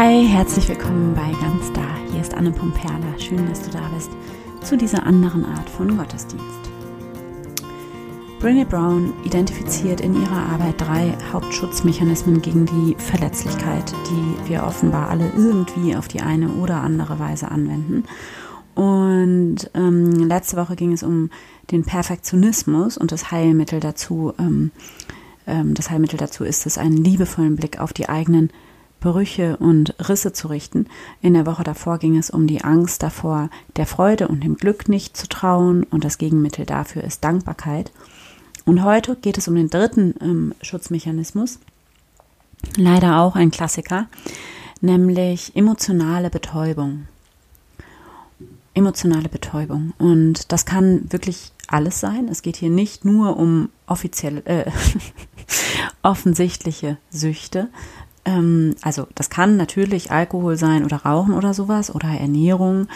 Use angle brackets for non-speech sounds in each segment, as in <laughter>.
Hi, herzlich willkommen bei Ganz Da. Hier ist Anne Pumperla. Schön, dass du da bist zu dieser anderen Art von Gottesdienst. Brené Brown identifiziert in ihrer Arbeit drei Hauptschutzmechanismen gegen die Verletzlichkeit, die wir offenbar alle irgendwie auf die eine oder andere Weise anwenden. Und ähm, letzte Woche ging es um den Perfektionismus und das Heilmittel dazu. Ähm, ähm, das Heilmittel dazu ist es, einen liebevollen Blick auf die eigenen Brüche und Risse zu richten. In der Woche davor ging es um die Angst davor, der Freude und dem Glück nicht zu trauen und das Gegenmittel dafür ist Dankbarkeit. Und heute geht es um den dritten ähm, Schutzmechanismus, leider auch ein Klassiker, nämlich emotionale Betäubung. Emotionale Betäubung. Und das kann wirklich alles sein. Es geht hier nicht nur um offizielle, äh, <laughs> offensichtliche Süchte, ähm, also das kann natürlich Alkohol sein oder Rauchen oder sowas oder Ernährung.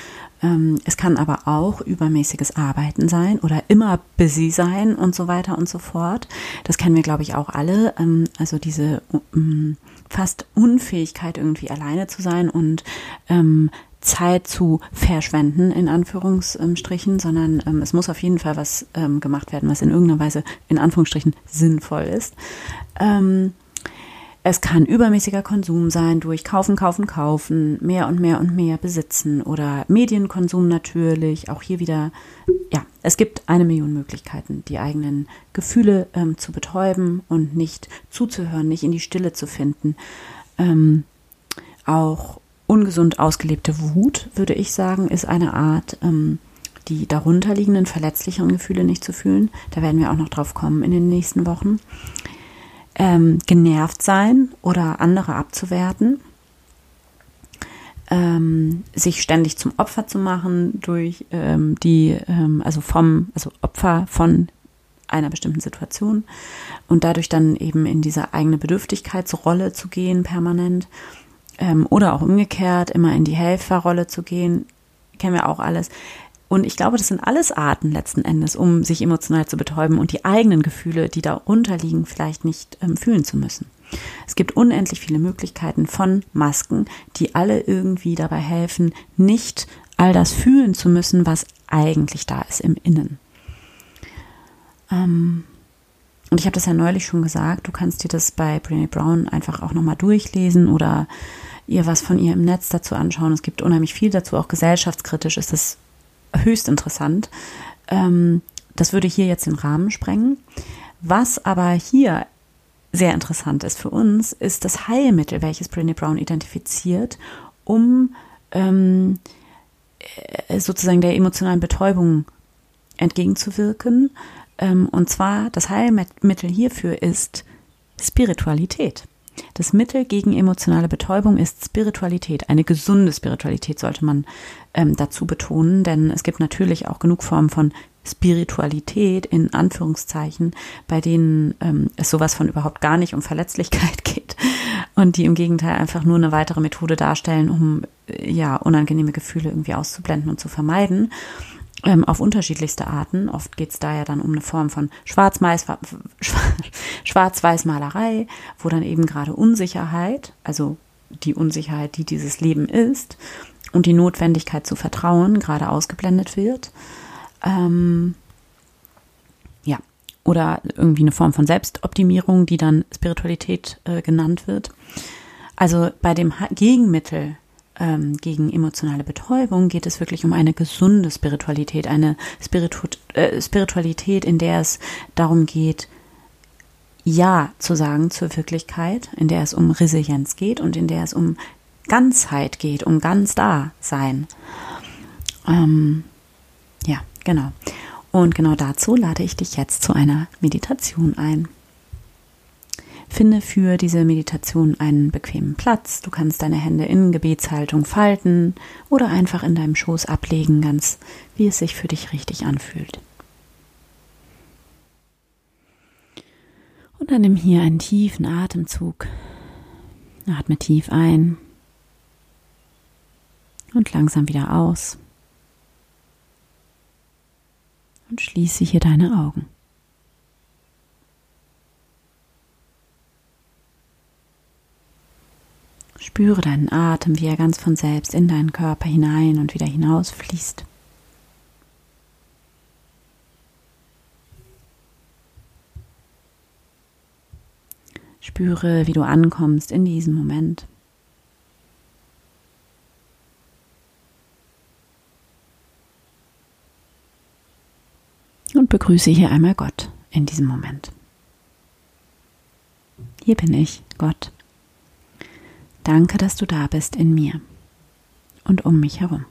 Ähm, es kann aber auch übermäßiges Arbeiten sein oder immer busy sein und so weiter und so fort. Das kennen wir, glaube ich, auch alle. Ähm, also diese ähm, fast Unfähigkeit, irgendwie alleine zu sein und ähm, Zeit zu verschwenden, in Anführungsstrichen, sondern ähm, es muss auf jeden Fall was ähm, gemacht werden, was in irgendeiner Weise, in Anführungsstrichen, sinnvoll ist. Ähm, es kann übermäßiger Konsum sein durch Kaufen, Kaufen, Kaufen, mehr und mehr und mehr besitzen oder Medienkonsum natürlich. Auch hier wieder, ja, es gibt eine Million Möglichkeiten, die eigenen Gefühle ähm, zu betäuben und nicht zuzuhören, nicht in die Stille zu finden. Ähm, auch ungesund ausgelebte Wut, würde ich sagen, ist eine Art, ähm, die darunterliegenden verletzlicheren Gefühle nicht zu fühlen. Da werden wir auch noch drauf kommen in den nächsten Wochen ähm, genervt sein oder andere abzuwerten, ähm, sich ständig zum Opfer zu machen durch ähm, die, ähm, also vom, also Opfer von einer bestimmten Situation und dadurch dann eben in diese eigene Bedürftigkeitsrolle zu gehen permanent ähm, oder auch umgekehrt immer in die Helferrolle zu gehen, kennen wir auch alles. Und ich glaube, das sind alles Arten letzten Endes, um sich emotional zu betäuben und die eigenen Gefühle, die darunter liegen, vielleicht nicht ähm, fühlen zu müssen. Es gibt unendlich viele Möglichkeiten von Masken, die alle irgendwie dabei helfen, nicht all das fühlen zu müssen, was eigentlich da ist im Innen. Ähm, und ich habe das ja neulich schon gesagt, du kannst dir das bei Brené Brown einfach auch nochmal durchlesen oder ihr was von ihr im Netz dazu anschauen. Es gibt unheimlich viel dazu, auch gesellschaftskritisch ist das höchst interessant. Ähm, das würde hier jetzt den Rahmen sprengen. Was aber hier sehr interessant ist für uns, ist das Heilmittel, welches Brené Brown identifiziert, um ähm, äh, sozusagen der emotionalen Betäubung entgegenzuwirken. Ähm, und zwar das Heilmittel hierfür ist Spiritualität. Das Mittel gegen emotionale Betäubung ist Spiritualität. Eine gesunde Spiritualität sollte man ähm, dazu betonen, denn es gibt natürlich auch genug Formen von Spiritualität in Anführungszeichen, bei denen ähm, es sowas von überhaupt gar nicht um Verletzlichkeit <laughs> geht und die im Gegenteil einfach nur eine weitere Methode darstellen, um äh, ja unangenehme Gefühle irgendwie auszublenden und zu vermeiden ähm, auf unterschiedlichste Arten. Oft geht es da ja dann um eine Form von <laughs> Schwarz-Weiß-Malerei, wo dann eben gerade Unsicherheit, also die Unsicherheit, die dieses Leben ist, und die Notwendigkeit zu vertrauen, gerade ausgeblendet wird. Ähm, ja, oder irgendwie eine Form von Selbstoptimierung, die dann Spiritualität äh, genannt wird. Also bei dem Gegenmittel ähm, gegen emotionale Betäubung geht es wirklich um eine gesunde Spiritualität, eine Spiritu äh, Spiritualität, in der es darum geht, Ja zu sagen zur Wirklichkeit, in der es um Resilienz geht und in der es um Ganzheit geht, um ganz da sein. Ähm, ja, genau. Und genau dazu lade ich dich jetzt zu einer Meditation ein. Finde für diese Meditation einen bequemen Platz. Du kannst deine Hände in Gebetshaltung falten oder einfach in deinem Schoß ablegen, ganz wie es sich für dich richtig anfühlt. Und dann nimm hier einen tiefen Atemzug. Atme tief ein und langsam wieder aus. Und schließe hier deine Augen. Spüre deinen Atem, wie er ganz von selbst in deinen Körper hinein und wieder hinaus fließt. Spüre, wie du ankommst in diesem Moment. Und begrüße hier einmal Gott in diesem Moment. Hier bin ich, Gott. Danke, dass du da bist in mir und um mich herum.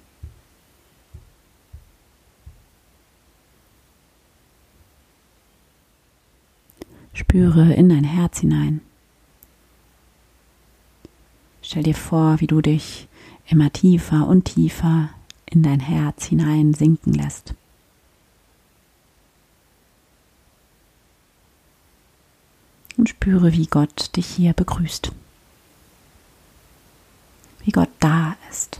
Spüre in dein Herz hinein. Stell dir vor, wie du dich immer tiefer und tiefer in dein Herz hinein sinken lässt. Und spüre, wie Gott dich hier begrüßt wie Gott da ist.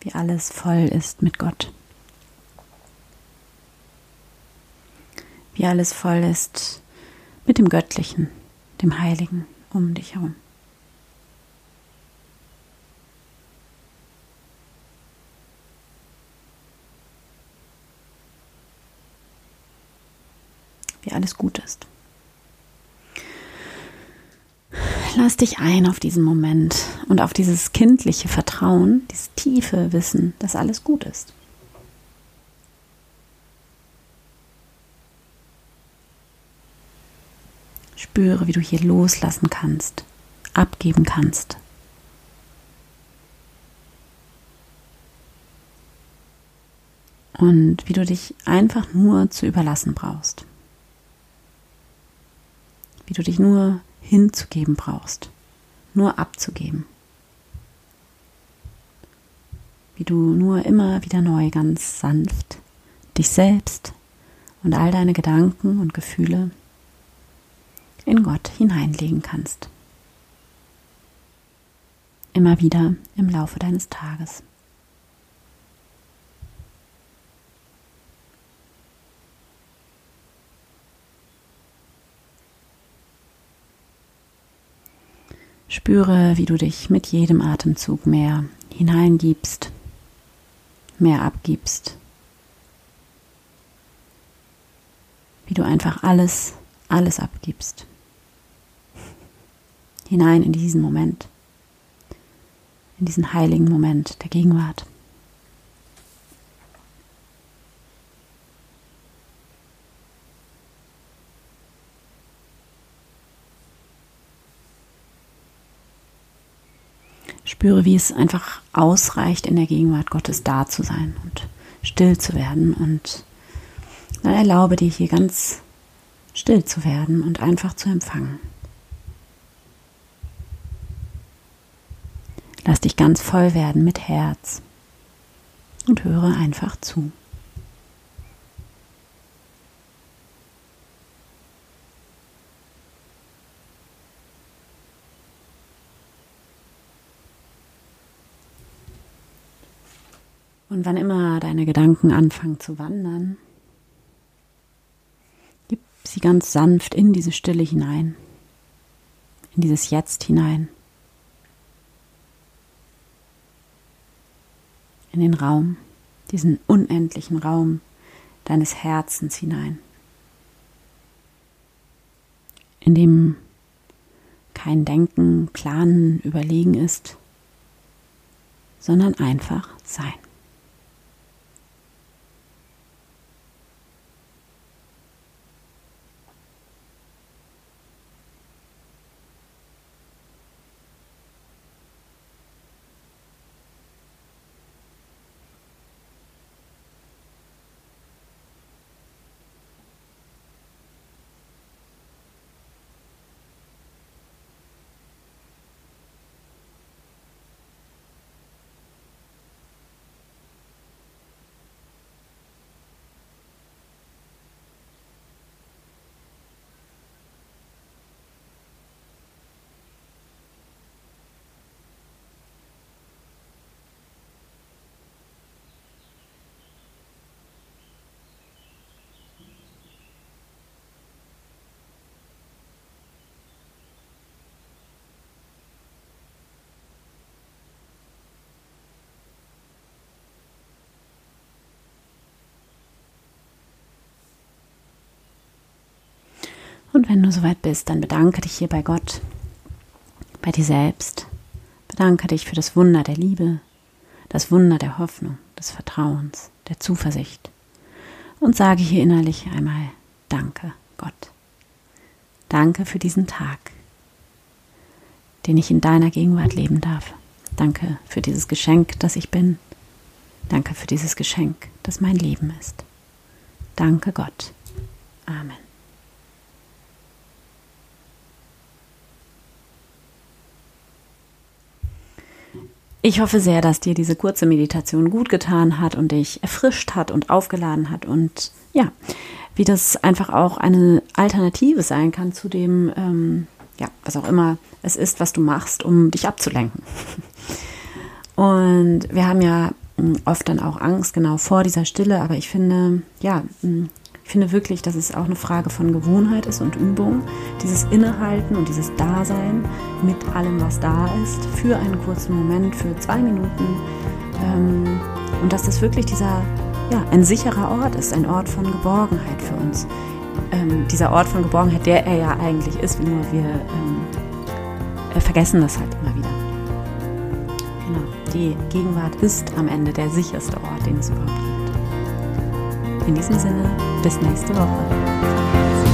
Wie alles voll ist mit Gott. Wie alles voll ist mit dem Göttlichen, dem Heiligen um dich herum. wie alles gut ist. Lass dich ein auf diesen Moment und auf dieses kindliche Vertrauen, dieses tiefe Wissen, dass alles gut ist. Spüre, wie du hier loslassen kannst, abgeben kannst. Und wie du dich einfach nur zu überlassen brauchst wie du dich nur hinzugeben brauchst, nur abzugeben. Wie du nur immer wieder neu ganz sanft dich selbst und all deine Gedanken und Gefühle in Gott hineinlegen kannst. Immer wieder im Laufe deines Tages. Spüre, wie du dich mit jedem Atemzug mehr hineingibst, mehr abgibst. Wie du einfach alles, alles abgibst. Hinein in diesen Moment, in diesen heiligen Moment der Gegenwart. Spüre, wie es einfach ausreicht, in der Gegenwart Gottes da zu sein und still zu werden. Und dann erlaube dir hier ganz still zu werden und einfach zu empfangen. Lass dich ganz voll werden mit Herz und höre einfach zu. Und wann immer deine Gedanken anfangen zu wandern, gib sie ganz sanft in diese Stille hinein, in dieses Jetzt hinein, in den Raum, diesen unendlichen Raum deines Herzens hinein, in dem kein Denken, Planen, Überlegen ist, sondern einfach Sein. Und wenn du soweit bist, dann bedanke dich hier bei Gott, bei dir selbst. Bedanke dich für das Wunder der Liebe, das Wunder der Hoffnung, des Vertrauens, der Zuversicht. Und sage hier innerlich einmal Danke, Gott. Danke für diesen Tag, den ich in deiner Gegenwart leben darf. Danke für dieses Geschenk, das ich bin. Danke für dieses Geschenk, das mein Leben ist. Danke Gott. Amen. Ich hoffe sehr, dass dir diese kurze Meditation gut getan hat und dich erfrischt hat und aufgeladen hat und ja, wie das einfach auch eine Alternative sein kann zu dem, ähm, ja, was auch immer es ist, was du machst, um dich abzulenken. <laughs> Und wir haben ja hm, oft dann auch Angst genau vor dieser Stille, aber ich finde, ja, hm, ich finde wirklich, dass es auch eine Frage von Gewohnheit ist und Übung. Dieses Innehalten und dieses Dasein mit allem, was da ist, für einen kurzen Moment, für zwei Minuten. Ähm, und dass das wirklich dieser, ja, ein sicherer Ort ist, ein Ort von Geborgenheit für uns. Ähm, dieser Ort von Geborgenheit, der er ja eigentlich ist, nur wir ähm, äh, vergessen das halt immer wieder. Genau, die Gegenwart ist am Ende der sicherste Ort, den es überhaupt gibt. In diesem Sinne, bis nächste Woche.